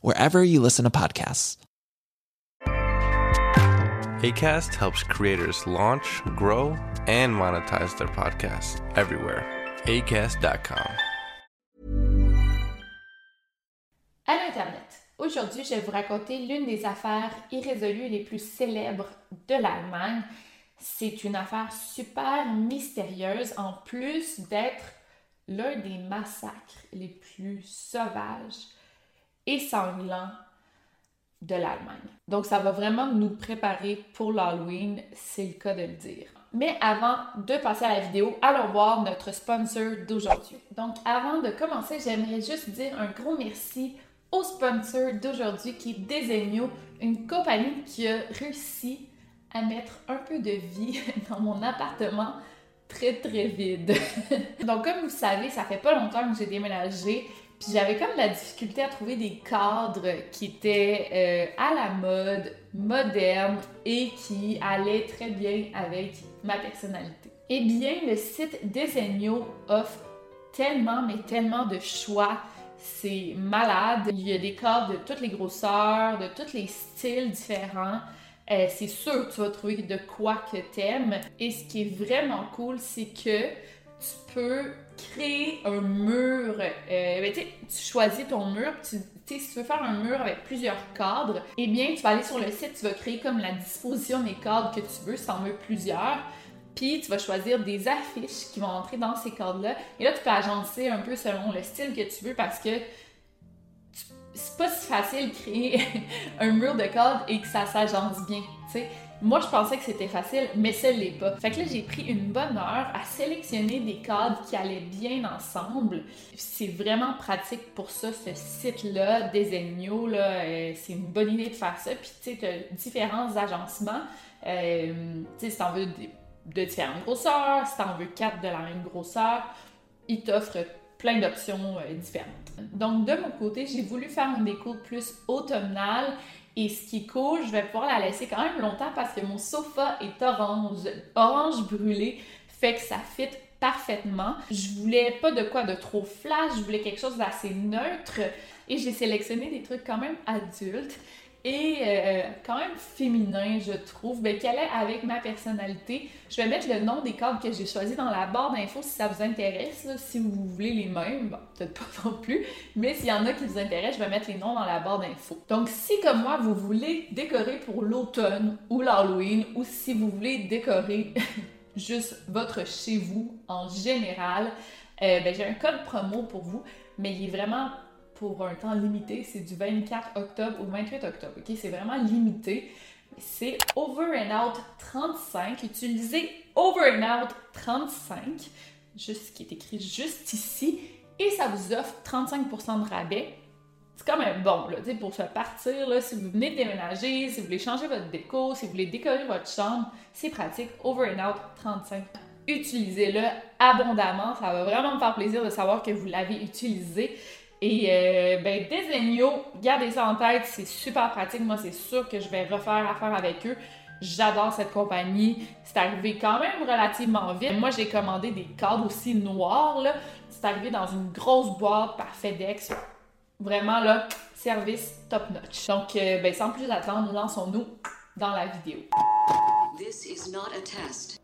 wherever you listen to podcasts. ACAST helps creators launch, grow, and monetize their podcasts everywhere. ACAST.com. À l'Internet. Aujourd'hui, je vais vous raconter l'une des affaires irrésolues les plus célèbres de l'Allemagne. C'est une affaire super mystérieuse, en plus d'être l'un des massacres les plus sauvages et sanglants de l'Allemagne. Donc, ça va vraiment nous préparer pour l'Halloween, c'est le cas de le dire. Mais avant de passer à la vidéo, allons voir notre sponsor d'aujourd'hui. Donc, avant de commencer, j'aimerais juste dire un gros merci au sponsor d'aujourd'hui qui est Desenio, une compagnie qui a réussi à mettre un peu de vie dans mon appartement très très vide. Donc, comme vous savez, ça fait pas longtemps que j'ai déménagé j'avais comme la difficulté à trouver des cadres qui étaient euh, à la mode, modernes et qui allaient très bien avec ma personnalité. Eh bien, le site Desenio offre tellement, mais tellement de choix. C'est malade. Il y a des cadres de toutes les grosseurs, de tous les styles différents. Euh, c'est sûr que tu vas trouver de quoi que t'aimes. Et ce qui est vraiment cool, c'est que tu peux créer un mur. Euh, ben, tu choisis ton mur, tu, si tu veux faire un mur avec plusieurs cadres, eh bien, tu vas aller sur le site, tu vas créer comme la disposition des cadres que tu veux, si tu en veux plusieurs. Puis tu vas choisir des affiches qui vont entrer dans ces cadres-là. Et là, tu peux agencer un peu selon le style que tu veux parce que c'est pas si facile de créer un mur de cadres et que ça s'agence bien. Moi, je pensais que c'était facile, mais ça l'est pas. Fait que là, j'ai pris une bonne heure à sélectionner des cadres qui allaient bien ensemble. C'est vraiment pratique pour ça, ce site-là, Desenio, là, euh, c'est une bonne idée de faire ça. Puis, tu sais, tu différents agencements. Euh, tu sais, si t'en veux de, différentes grosseurs, si t'en veux quatre de la même grosseur, ils t'offrent plein d'options euh, différentes. Donc, de mon côté, j'ai voulu faire une déco plus automnale et ce qui cool, je vais pouvoir la laisser quand même longtemps parce que mon sofa est orange, orange brûlé, fait que ça fit parfaitement. Je voulais pas de quoi de trop flash, je voulais quelque chose d'assez neutre. Et j'ai sélectionné des trucs quand même adultes et euh, quand même féminin, je trouve, mais qui allait avec ma personnalité. Je vais mettre le nom des cadres que j'ai choisis dans la barre d'infos si ça vous intéresse, si vous voulez les mêmes, bon, peut-être pas non plus, mais s'il y en a qui vous intéressent, je vais mettre les noms dans la barre d'infos. Donc, si comme moi, vous voulez décorer pour l'automne ou l'Halloween, ou si vous voulez décorer juste votre chez vous en général, euh, ben, j'ai un code promo pour vous, mais il est vraiment pour un temps limité. C'est du 24 octobre au 28 octobre. OK? C'est vraiment limité. C'est Over and Out 35. Utilisez Over and Out 35, juste, qui est écrit juste ici, et ça vous offre 35% de rabais. C'est quand même bon, là, pour se partir, là, si vous venez de déménager, si vous voulez changer votre déco, si vous voulez décorer votre chambre, c'est pratique. Over and Out 35 utilisez-le abondamment. Ça va vraiment me faire plaisir de savoir que vous l'avez utilisé. Et euh, ben, Desenio, gardez ça en tête, c'est super pratique. Moi, c'est sûr que je vais refaire affaire avec eux. J'adore cette compagnie. C'est arrivé quand même relativement vite. Moi, j'ai commandé des cadres aussi noirs. C'est arrivé dans une grosse boîte par FedEx. Vraiment, là, service top notch. Donc, euh, ben, sans plus attendre, lançons-nous dans la vidéo. This is not a test.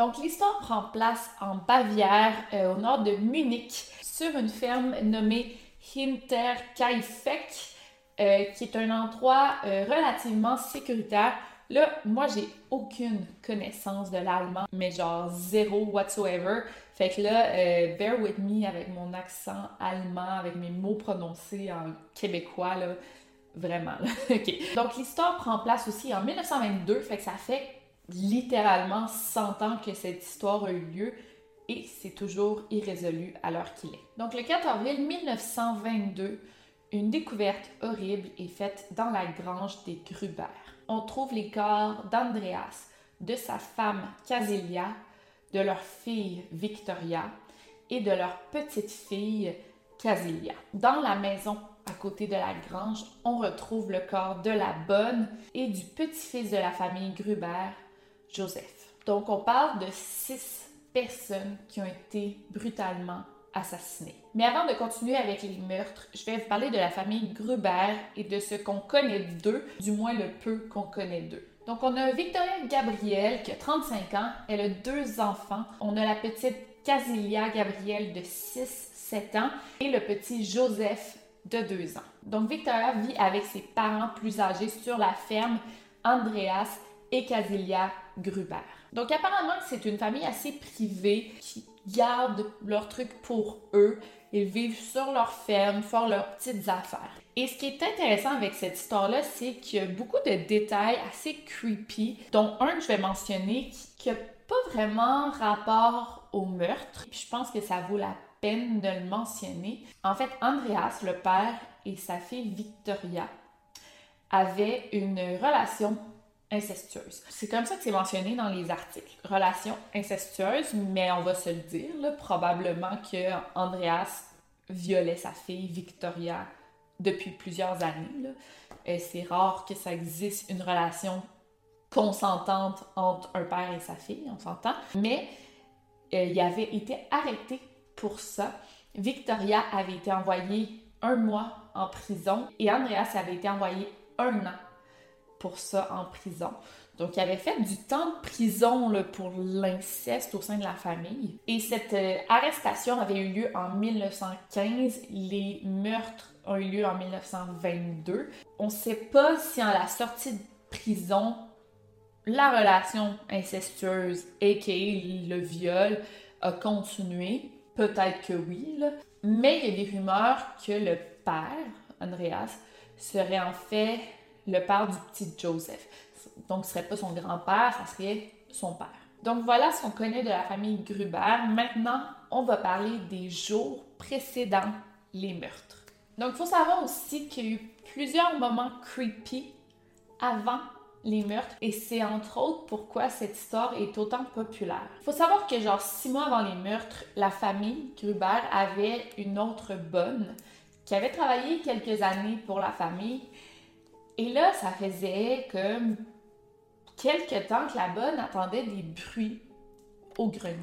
Donc, l'histoire prend place en Bavière, euh, au nord de Munich, sur une ferme nommée Hinterkaifeck, euh, qui est un endroit euh, relativement sécuritaire. Là, moi, j'ai aucune connaissance de l'allemand, mais genre zéro whatsoever. Fait que là, bear with me avec mon accent allemand, avec mes mots prononcés en québécois, là. Vraiment. Donc, l'histoire prend place aussi en 1922, fait que ça fait littéralement 100 ans que cette histoire a eu lieu et c'est toujours irrésolu à l'heure qu'il est. Donc le 4 avril 1922, une découverte horrible est faite dans la grange des Gruber. On trouve les corps d'Andreas, de sa femme Casilia, de leur fille Victoria et de leur petite fille Casilia. Dans la maison à côté de la grange, on retrouve le corps de la bonne et du petit-fils de la famille Gruber, Joseph. Donc, on parle de six personnes qui ont été brutalement assassinées. Mais avant de continuer avec les meurtres, je vais vous parler de la famille Gruber et de ce qu'on connaît d'eux, du moins le peu qu'on connaît d'eux. Donc, on a Victoria Gabrielle qui a 35 ans, elle a deux enfants. On a la petite Casilia Gabrielle de 6-7 ans et le petit Joseph de 2 ans. Donc, Victoria vit avec ses parents plus âgés sur la ferme Andreas et Casilia Gruber. Donc apparemment, c'est une famille assez privée qui garde leurs trucs pour eux. Ils vivent sur leur ferme, font leurs petites affaires. Et ce qui est intéressant avec cette histoire-là, c'est qu'il y a beaucoup de détails assez creepy, dont un que je vais mentionner qui n'a pas vraiment rapport au meurtre. je pense que ça vaut la peine de le mentionner. En fait, Andreas, le père, et sa fille Victoria avaient une relation incestueuse. C'est comme ça que c'est mentionné dans les articles. Relation incestueuse, mais on va se le dire, probablement que Andreas violait sa fille Victoria depuis plusieurs années. C'est rare que ça existe une relation consentante entre un père et sa fille, on s'entend. Mais euh, il avait été arrêté pour ça. Victoria avait été envoyée un mois en prison et Andreas avait été envoyé un an pour ça en prison. Donc, il avait fait du temps de prison pour l'inceste au sein de la famille. Et cette euh, arrestation avait eu lieu en 1915. Les meurtres ont eu lieu en 1922. On ne sait pas si en la sortie de prison, la relation incestueuse, a.k.a. le viol, a continué. Peut-être que oui, mais il y a des rumeurs que le père, Andreas, serait en fait le père du petit Joseph. Donc, ce serait pas son grand-père, ça serait son père. Donc voilà ce qu'on connaît de la famille Gruber. Maintenant, on va parler des jours précédant les meurtres. Donc, il faut savoir aussi qu'il y a eu plusieurs moments creepy avant les meurtres et c'est entre autres pourquoi cette histoire est autant populaire. Faut savoir que genre six mois avant les meurtres, la famille Gruber avait une autre bonne qui avait travaillé quelques années pour la famille et là, ça faisait comme quelques temps que la bonne attendait des bruits au grenier.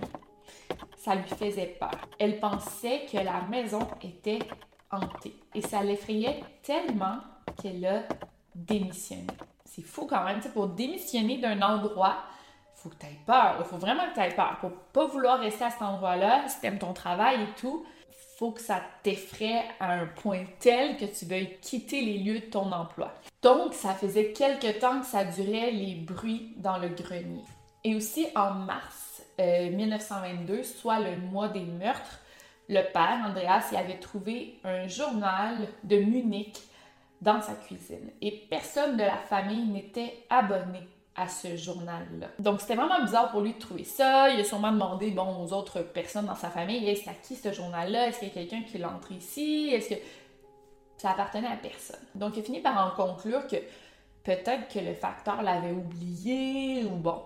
Ça lui faisait peur. Elle pensait que la maison était hantée. Et ça l'effrayait tellement qu'elle a démissionné. C'est fou quand même, pour démissionner d'un endroit, il faut que tu aies peur. Il faut vraiment que tu aies peur. Pour pas vouloir rester à cet endroit-là, si tu aimes ton travail et tout, faut que ça t'effraie à un point tel que tu veuilles quitter les lieux de ton emploi. Donc, ça faisait quelque temps que ça durait les bruits dans le grenier. Et aussi en mars 1922, euh, soit le mois des meurtres, le père, Andreas, il avait trouvé un journal de Munich dans sa cuisine. Et personne de la famille n'était abonné à ce journal-là. Donc, c'était vraiment bizarre pour lui de trouver ça. Il a sûrement demandé, bon, aux autres personnes dans sa famille, est-ce à qui ce journal-là? Est-ce qu'il y a quelqu'un qui l'a entré ici? Est-ce que ça appartenait à personne? Donc, il a fini par en conclure que peut-être que le facteur l'avait oublié ou bon.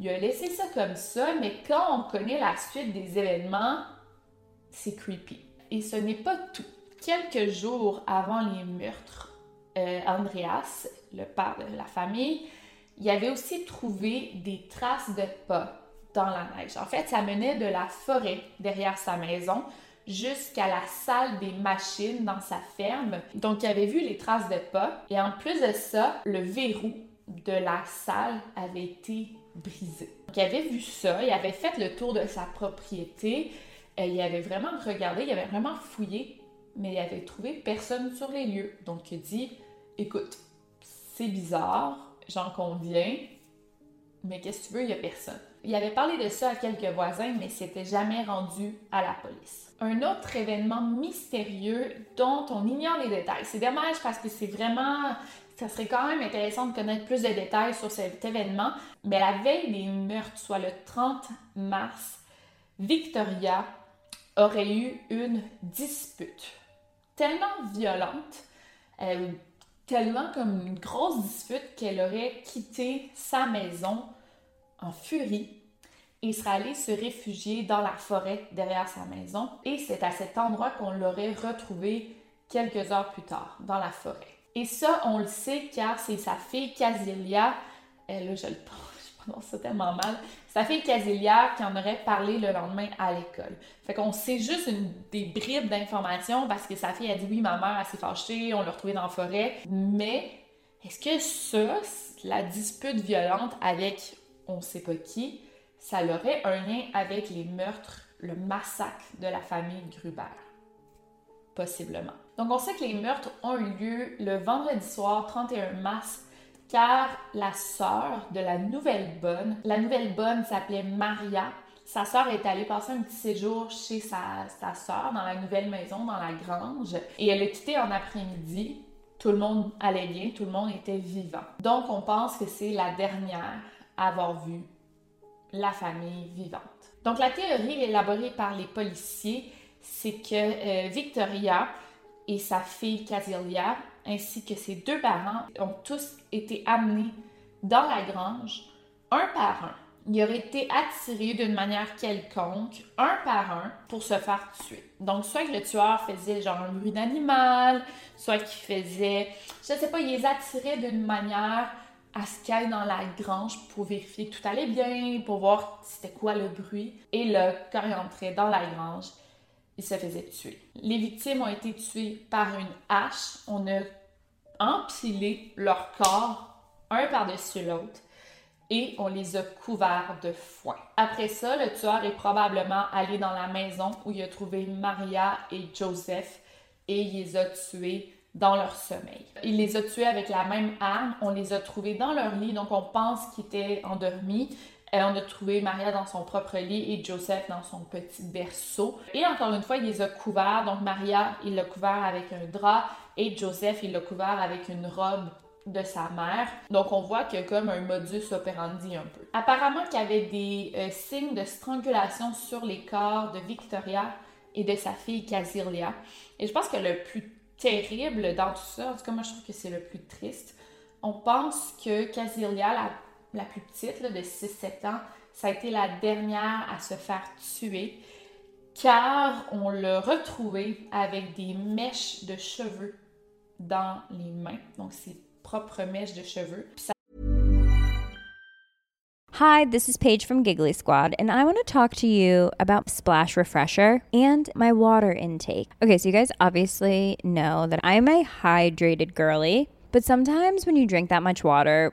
Il a laissé ça comme ça, mais quand on connaît la suite des événements, c'est creepy. Et ce n'est pas tout. Quelques jours avant les meurtres, euh, Andreas, le père de la famille, il avait aussi trouvé des traces de pas dans la neige. En fait, ça menait de la forêt derrière sa maison jusqu'à la salle des machines dans sa ferme. Donc, il avait vu les traces de pas. Et en plus de ça, le verrou de la salle avait été brisé. Donc, il avait vu ça, il avait fait le tour de sa propriété, euh, il avait vraiment regardé, il avait vraiment fouillé, mais il avait trouvé personne sur les lieux. Donc, il dit Écoute, c'est bizarre, j'en conviens, mais qu'est-ce que tu veux, il n'y a personne. Il avait parlé de ça à quelques voisins, mais s'était jamais rendu à la police. Un autre événement mystérieux dont on ignore les détails. C'est dommage parce que c'est vraiment. Ça serait quand même intéressant de connaître plus de détails sur cet événement. Mais la veille des meurtres, soit le 30 mars, Victoria aurait eu une dispute tellement violente, euh, tellement comme une grosse dispute qu'elle aurait quitté sa maison en furie et serait allée se réfugier dans la forêt derrière sa maison. Et c'est à cet endroit qu'on l'aurait retrouvée quelques heures plus tard, dans la forêt. Et ça, on le sait car c'est sa fille Casilia, elle, je le je prononce ça tellement mal, sa fille Casilia qui en aurait parlé le lendemain à l'école. Fait qu'on sait juste une, des bribes d'informations parce que sa fille a dit oui, ma mère, s'est fâchée, on l'a retrouvée dans la forêt. Mais est-ce que ça, la dispute violente avec on sait pas qui, ça aurait un lien avec les meurtres, le massacre de la famille Gruber? Possiblement. Donc on sait que les meurtres ont eu lieu le vendredi soir 31 mars car la sœur de la nouvelle bonne, la nouvelle bonne s'appelait Maria. Sa sœur est allée passer un petit séjour chez sa, sœur dans la nouvelle maison, dans la grange, et elle a quitté en après-midi. Tout le monde allait bien, tout le monde était vivant. Donc on pense que c'est la dernière à avoir vu la famille vivante. Donc la théorie élaborée par les policiers, c'est que euh, Victoria et sa fille Casilia ainsi que ses deux parents ont tous été amenés dans la grange, un par un. Ils auraient été attirés d'une manière quelconque, un par un, pour se faire tuer. Donc, soit que le tueur faisait genre un bruit d'animal, soit qu'il faisait, je ne sais pas, il les attirait d'une manière à ce qu'il aille dans la grange pour vérifier que tout allait bien, pour voir c'était quoi le bruit. Et là, quand il entrait dans la grange, il se faisait tuer. Les victimes ont été tuées par une hache. On a empilé leur corps un par-dessus l'autre et on les a couverts de foin. Après ça, le tueur est probablement allé dans la maison où il a trouvé Maria et Joseph et il les a tués dans leur sommeil. Il les a tués avec la même arme, on les a trouvés dans leur lit, donc on pense qu'ils étaient endormis. Et on a trouvé Maria dans son propre lit et Joseph dans son petit berceau. Et encore une fois, il les a couverts. Donc Maria, il l'a couvert avec un drap et Joseph, il l'a couvert avec une robe de sa mère. Donc on voit qu'il y a comme un modus operandi un peu. Apparemment qu'il y avait des euh, signes de strangulation sur les corps de Victoria et de sa fille Casilia. Et je pense que le plus terrible dans tout ça, en tout cas moi je trouve que c'est le plus triste, on pense que Casilia, la la plus petite, de 6-7 ans, ça a été la dernière à se faire tuer car on l'a retrouvée avec des mèches de cheveux dans les mains, donc ses propres mèches de cheveux. Ça... Hi, this is Paige from Giggly Squad, and I want to talk to you about Splash Refresher and my water intake. Okay, so you guys obviously know that I'm a hydrated girly, but sometimes when you drink that much water,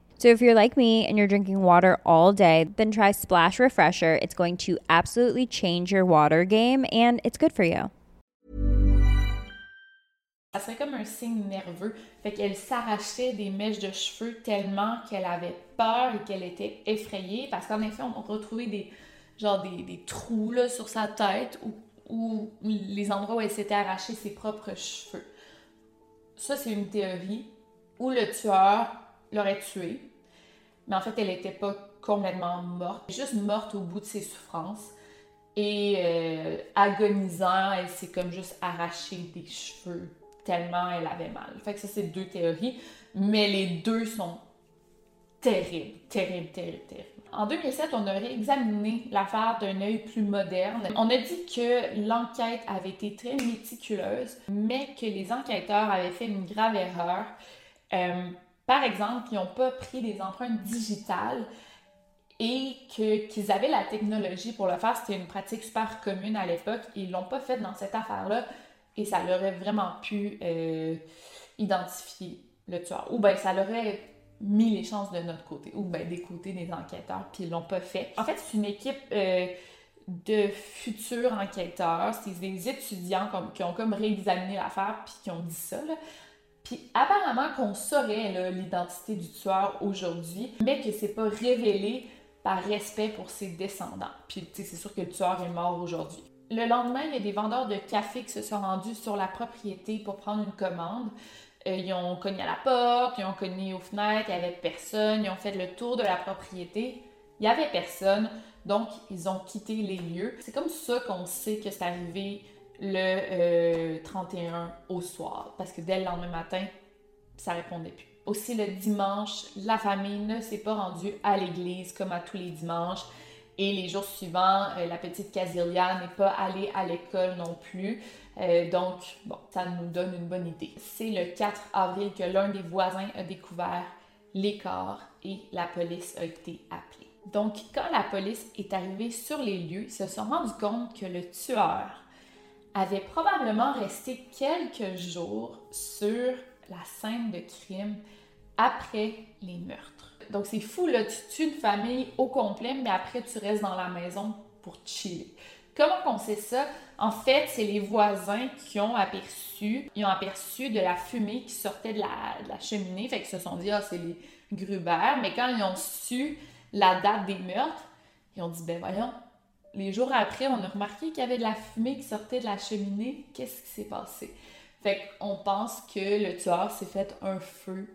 So if you're like me and you're drinking water all day, then try Splash Refresher. It's going to absolutely change your water game and it's good for you. Ça serait comme un signe nerveux. Fait qu'elle s'arrachait des mèches de cheveux tellement qu'elle avait peur et qu'elle était effrayée. Parce qu'en effet, on retrouvait des, genre des, des trous là, sur sa tête ou, ou les endroits où elle s'était arraché ses propres cheveux. Ça, c'est une théorie où le tueur l'aurait tuée. Mais en fait, elle n'était pas complètement morte. Juste morte au bout de ses souffrances. Et euh, agonisant, elle s'est comme juste arraché des cheveux tellement elle avait mal. Fait que ça, c'est deux théories, mais les deux sont terribles, terribles, terribles, terribles. En 2007, on a réexaminé l'affaire d'un œil plus moderne. On a dit que l'enquête avait été très méticuleuse, mais que les enquêteurs avaient fait une grave erreur. Euh, par exemple, ils n'ont pas pris des empreintes digitales et qu'ils avaient la technologie pour le faire. C'était une pratique super commune à l'époque. Ils ne l'ont pas fait dans cette affaire-là et ça leur aurait vraiment pu euh, identifier le tueur. Ou bien ça leur aurait mis les chances de notre côté, ou bien des des enquêteurs, puis ils l'ont pas fait. En fait, c'est une équipe euh, de futurs enquêteurs, c'est des étudiants qui ont comme réexaminé l'affaire, puis qui ont dit ça. Puis apparemment qu'on saurait l'identité du tueur aujourd'hui, mais que c'est pas révélé par respect pour ses descendants. Puis c'est sûr que le tueur est mort aujourd'hui. Le lendemain, il y a des vendeurs de café qui se sont rendus sur la propriété pour prendre une commande. Euh, ils ont cogné à la porte, ils ont cogné aux fenêtres, il n'y avait personne, ils ont fait le tour de la propriété. Il n'y avait personne, donc ils ont quitté les lieux. C'est comme ça qu'on sait que c'est arrivé le 31 euh, au soir, parce que dès le lendemain matin, ça répondait plus. Aussi le dimanche, la famille ne s'est pas rendue à l'église comme à tous les dimanches. Et les jours suivants, euh, la petite Casilia n'est pas allée à l'école non plus. Euh, donc, bon, ça nous donne une bonne idée. C'est le 4 avril que l'un des voisins a découvert les corps et la police a été appelée. Donc, quand la police est arrivée sur les lieux, ils se sont rendus compte que le tueur avait probablement resté quelques jours sur la scène de crime après les meurtres. Donc, c'est fou, là, tu tues une famille au complet, mais après, tu restes dans la maison pour chiller. Comment on sait ça? En fait, c'est les voisins qui ont aperçu, ils ont aperçu de la fumée qui sortait de la, cheminée, fait qu'ils se sont dit, ah, c'est les Gruber, mais quand ils ont su la date des meurtres, ils ont dit, ben voyons, les jours après, on a remarqué qu'il y avait de la fumée qui sortait de la cheminée, qu'est-ce qui s'est passé? Fait qu'on pense que le tueur s'est fait un feu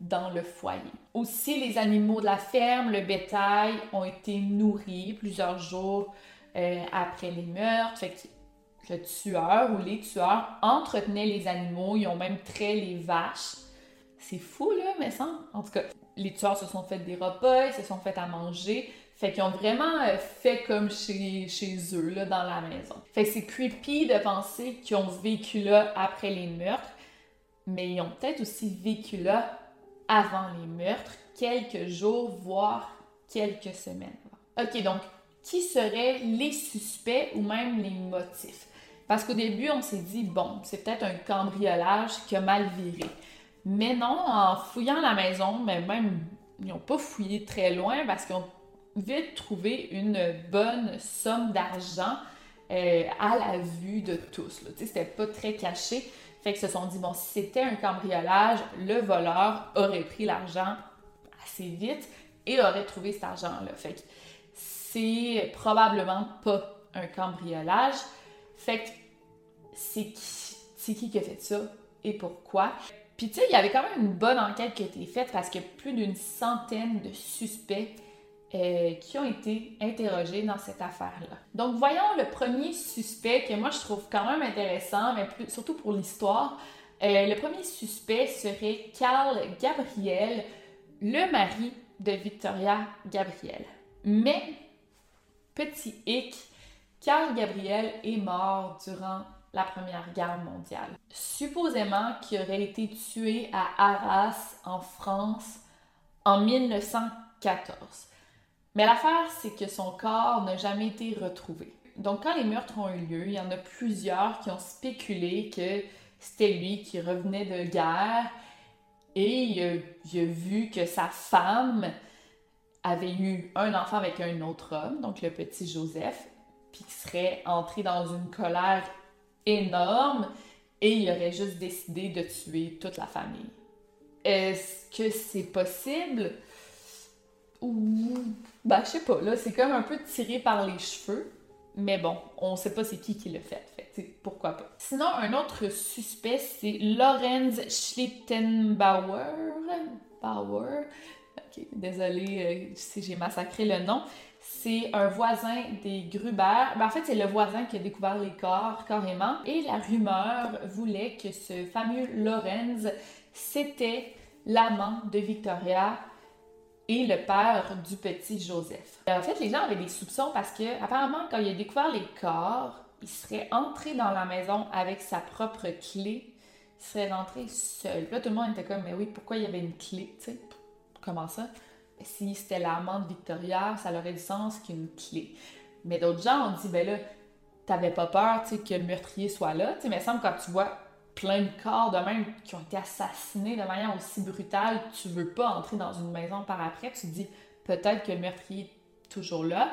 dans le foyer. Aussi, les animaux de la ferme, le bétail, ont été nourris plusieurs jours euh, après les meurtres. Fait que le tueur ou les tueurs entretenaient les animaux, ils ont même trait les vaches. C'est fou, là, mais ça. En tout cas, les tueurs se sont fait des repas, ils se sont fait à manger. Fait qu'ils ont vraiment euh, fait comme chez, chez eux, là, dans la maison. Fait que c'est creepy de penser qu'ils ont vécu là après les meurtres, mais ils ont peut-être aussi vécu là avant les meurtres, quelques jours, voire quelques semaines. OK, donc, qui seraient les suspects ou même les motifs? Parce qu'au début, on s'est dit, bon, c'est peut-être un cambriolage qui a mal viré. Mais non, en fouillant la maison, mais même, ils n'ont pas fouillé très loin parce qu'ils ont vite trouvé une bonne somme d'argent euh, à la vue de tous. C'était pas très caché. Fait qu'ils se sont dit, bon, si c'était un cambriolage, le voleur aurait pris l'argent assez vite et aurait trouvé cet argent-là. Fait que c'est probablement pas un cambriolage. Fait que c'est qui, qui qui a fait ça et pourquoi? Puis tu sais, il y avait quand même une bonne enquête qui a été faite parce que plus d'une centaine de suspects euh, qui ont été interrogés dans cette affaire-là. Donc, voyons le premier suspect que moi je trouve quand même intéressant, mais surtout pour l'histoire. Euh, le premier suspect serait Carl Gabriel, le mari de Victoria Gabriel. Mais, petit hic, Carl Gabriel est mort durant la Première Guerre mondiale. Supposément qu'il aurait été tué à Arras, en France, en 1914. Mais l'affaire, c'est que son corps n'a jamais été retrouvé. Donc, quand les meurtres ont eu lieu, il y en a plusieurs qui ont spéculé que c'était lui qui revenait de guerre Et il a, vu que sa femme avait eu un enfant avec un autre homme, donc le petit Joseph, puis qui serait entré dans une colère énorme et il aurait juste décidé de tuer toute la famille. Est-ce que c'est possible? Ou. Ben, je sais pas, là, c'est comme un peu tiré par les cheveux. Mais bon, on sait pas c'est qui qui l'a fait. fait pourquoi pas. Sinon, un autre suspect, c'est Lorenz Schlittenbauer. Bauer. Ok, désolé euh, si j'ai massacré le nom. C'est un voisin des Gruber. Ben, en fait, c'est le voisin qui a découvert les corps carrément. Et la rumeur voulait que ce fameux Lorenz, c'était l'amant de Victoria et le père du petit Joseph. En fait, les gens avaient des soupçons parce que, apparemment, quand il a découvert les corps, il serait entré dans la maison avec sa propre clé. Il serait rentré seul. Là, tout le monde était comme, mais oui, pourquoi il y avait une clé, tu sais? Comment ça? Si c'était l'amant de Victoria, ça aurait du sens qu'une clé. Mais d'autres gens ont dit, ben là, t'avais pas peur, tu sais, que le meurtrier soit là. Tu sais, mais il semble quand tu vois plein de corps de même qui ont été assassinés de manière aussi brutale, tu veux pas entrer dans une maison par après. Tu te dis peut-être que le meurtrier est toujours là.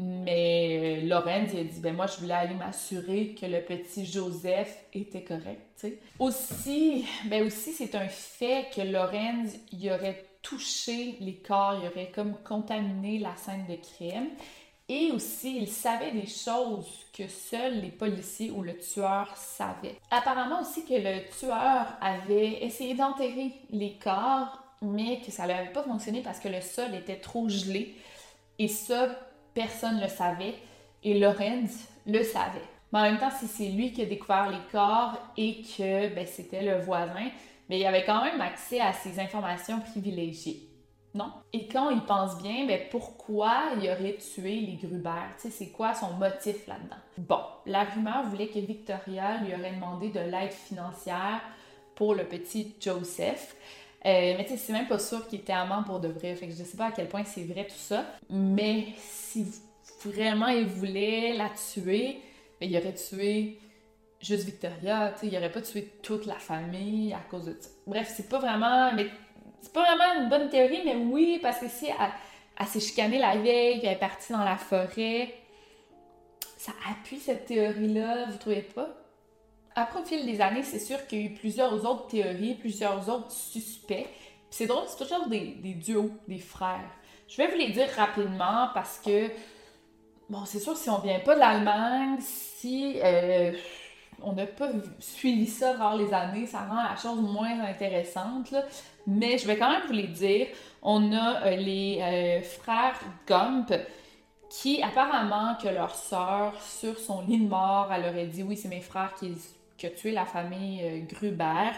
Mais Lorenz, il a dit, ben moi, je voulais aller m'assurer que le petit Joseph était correct. Aussi, ben aussi, c'est un fait que Lorenz, il aurait touché les corps, il aurait comme contaminé la scène de crime. Et aussi, il savait des choses que seuls les policiers ou le tueur savaient. Apparemment aussi que le tueur avait essayé d'enterrer les corps, mais que ça n'avait pas fonctionné parce que le sol était trop gelé. Et ça, personne ne le savait. Et Lorenz le savait. Mais en même temps, si c'est lui qui a découvert les corps et que ben, c'était le voisin, mais il avait quand même accès à ces informations privilégiées. Non? Et quand il pense bien, ben pourquoi il aurait tué les Gruber? Tu sais, c'est quoi son motif là-dedans? Bon, la rumeur voulait que Victoria lui aurait demandé de l'aide financière pour le petit Joseph. Euh, mais tu sais, c'est même pas sûr qu'il était amant pour de vrai. Fait que je sais pas à quel point c'est vrai tout ça. Mais si vraiment il voulait la tuer, ben, il aurait tué juste Victoria. Tu sais, il aurait pas tué toute la famille à cause de ça. Bref, c'est pas vraiment. Mais c'est pas vraiment une bonne théorie, mais oui, parce que si elle, s'est chicanée la veille, qu'elle est partie dans la forêt, ça appuie cette théorie-là, vous trouvez pas? Après, au fil des années, c'est sûr qu'il y a eu plusieurs autres théories, plusieurs autres suspects. Puis c'est drôle, c'est toujours des, duos, des frères. Je vais vous les dire rapidement parce que, bon, c'est sûr, si on vient pas de l'Allemagne, si euh, on n'a pas suivi ça par les années, ça rend la chose moins intéressante. Mais je vais quand même vous les dire. On a euh, les euh, frères Gump qui apparemment que leur sœur sur son lit de mort, elle aurait dit oui c'est mes frères qui, qui ont tué la famille euh, Gruber.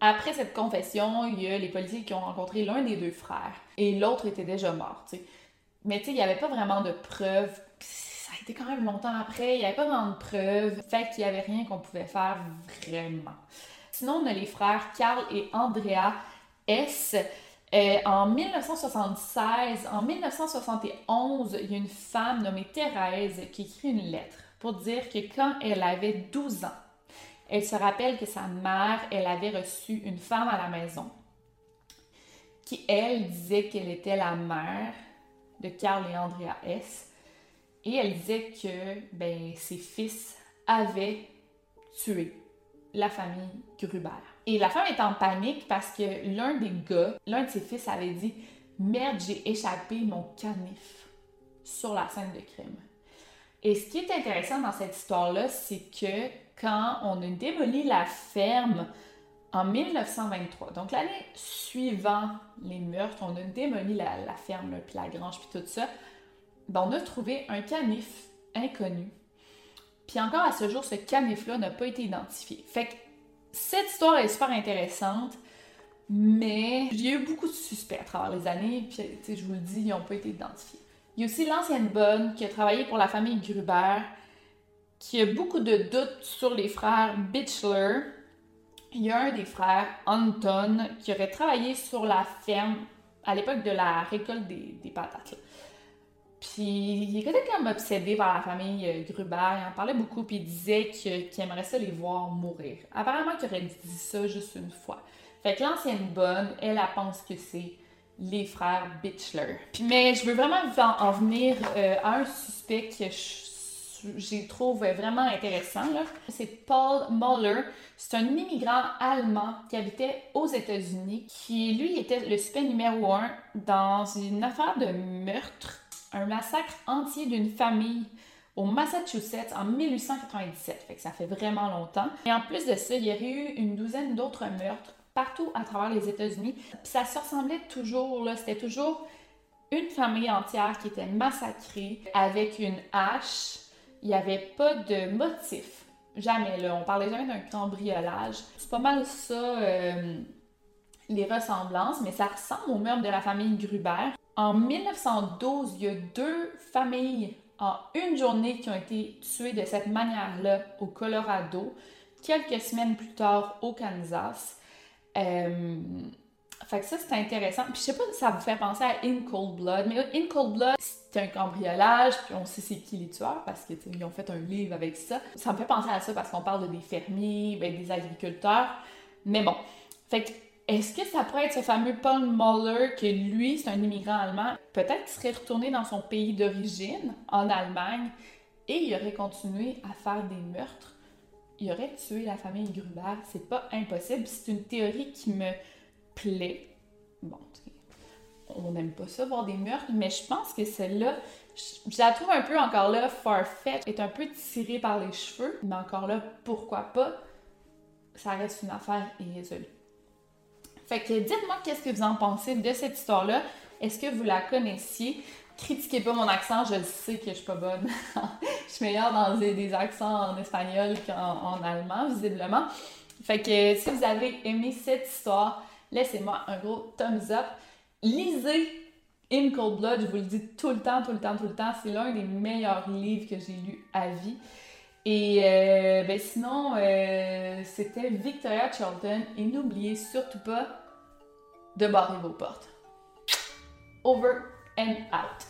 Après cette confession, il y a les policiers qui ont rencontré l'un des deux frères et l'autre était déjà mort. Mais tu sais, il n'y avait pas vraiment de preuves été quand même longtemps après, il n'y avait pas vraiment de preuves, fait qu'il n'y avait rien qu'on pouvait faire vraiment. Sinon, on a les frères Carl et Andrea S. Euh, en 1976, en 1971, il y a une femme nommée Thérèse qui écrit une lettre pour dire que quand elle avait 12 ans, elle se rappelle que sa mère, elle avait reçu une femme à la maison qui, elle, disait qu'elle était la mère de Carl et Andrea S. Et elle disait que ben, ses fils avaient tué la famille Gruber. Et la femme est en panique parce que l'un des gars, l'un de ses fils avait dit Merde, j'ai échappé mon canif sur la scène de crime. Et ce qui est intéressant dans cette histoire-là, c'est que quand on a démoli la ferme en 1923, donc l'année suivant les meurtres, on a démoli la, ferme, puis la grange, puis tout ça, ben, on a trouvé un canif inconnu. Puis encore à ce jour, ce canif-là n'a pas été identifié. Fait que cette histoire est super intéressante, mais il y a eu beaucoup de suspects à travers les années, puis je vous le dis, ils n'ont pas été identifiés. Il y a aussi l'ancienne bonne qui a travaillé pour la famille Gruber, qui a beaucoup de doutes sur les frères Bitchler. Il y a un des frères, Anton, qui aurait travaillé sur la ferme à l'époque de la récolte des, des patates. Puis il était comme obsédé par la famille euh, Gruber, il en parlait beaucoup, puis il disait qu'il aimerait ça les voir mourir. Apparemment qu'il aurait dit ça juste une fois. Fait que l'ancienne bonne, elle, pense que c'est les frères Bitchler. Mais je veux vraiment en, en venir euh, à un suspect que je, trouve vraiment intéressant. C'est Paul Muller. C'est un immigrant allemand qui habitait aux États-Unis, qui lui était le suspect numéro un dans une affaire de meurtre, un massacre entier d'une famille au Massachusetts en 1897. Fait que ça fait vraiment longtemps. Et en plus de ça, il y aurait eu une douzaine d'autres meurtres partout à travers les États-Unis. Puis ça se ressemblait toujours, là, c'était toujours une famille entière qui était massacrée avec une hache. Il n'y avait pas de motif. Jamais, là. On parlait jamais d'un cambriolage. C'est pas mal ça, euh, les ressemblances, mais ça ressemble au meurtre de la famille Gruber. En 1912, il y a deux familles en une journée qui ont été tuées de cette manière-là au Colorado. Quelques semaines plus tard, au Kansas. Euh, fait que ça, c'est intéressant. Puis je sais pas si ça vous fait penser à In Cold Blood, mais In Cold Blood, c'est un cambriolage, puis on sait c'est qui les tueurs parce qu'ils ont fait un livre avec ça. Ça me fait penser à ça parce qu'on parle de des fermiers, ben, des agriculteurs. Mais bon. Fait que est-ce que ça pourrait être ce fameux Paul Muller que lui, c'est un immigrant allemand, peut-être qu'il serait retourné dans son pays d'origine, en Allemagne, et il aurait continué à faire des meurtres? Il aurait tué la famille Gruber. C'est pas impossible. C'est une théorie qui me plaît. Bon, on n'aime pas ça, voir des meurtres, mais je pense que celle-là, je, la trouve un peu encore là farfetch, est un peu tirée par les cheveux, mais encore là, pourquoi pas? Ça reste une affaire irrésolue. Fait que dites-moi qu'est-ce que vous en pensez de cette histoire-là. Est-ce que vous la connaissiez? critiquez pas mon accent, je sais que je suis pas bonne. je suis meilleure dans des, accents en espagnol qu'en allemand, visiblement. Fait que si vous avez aimé cette histoire, laissez-moi un gros thumbs up. Lisez In Cold Blood, je vous le dis tout le temps, tout le temps, tout le temps. C'est l'un des meilleurs livres que j'ai lu à vie. Et euh, ben sinon, euh, c'était Victoria Charlton. Et n'oubliez surtout pas de barrer vos portes. Over and out.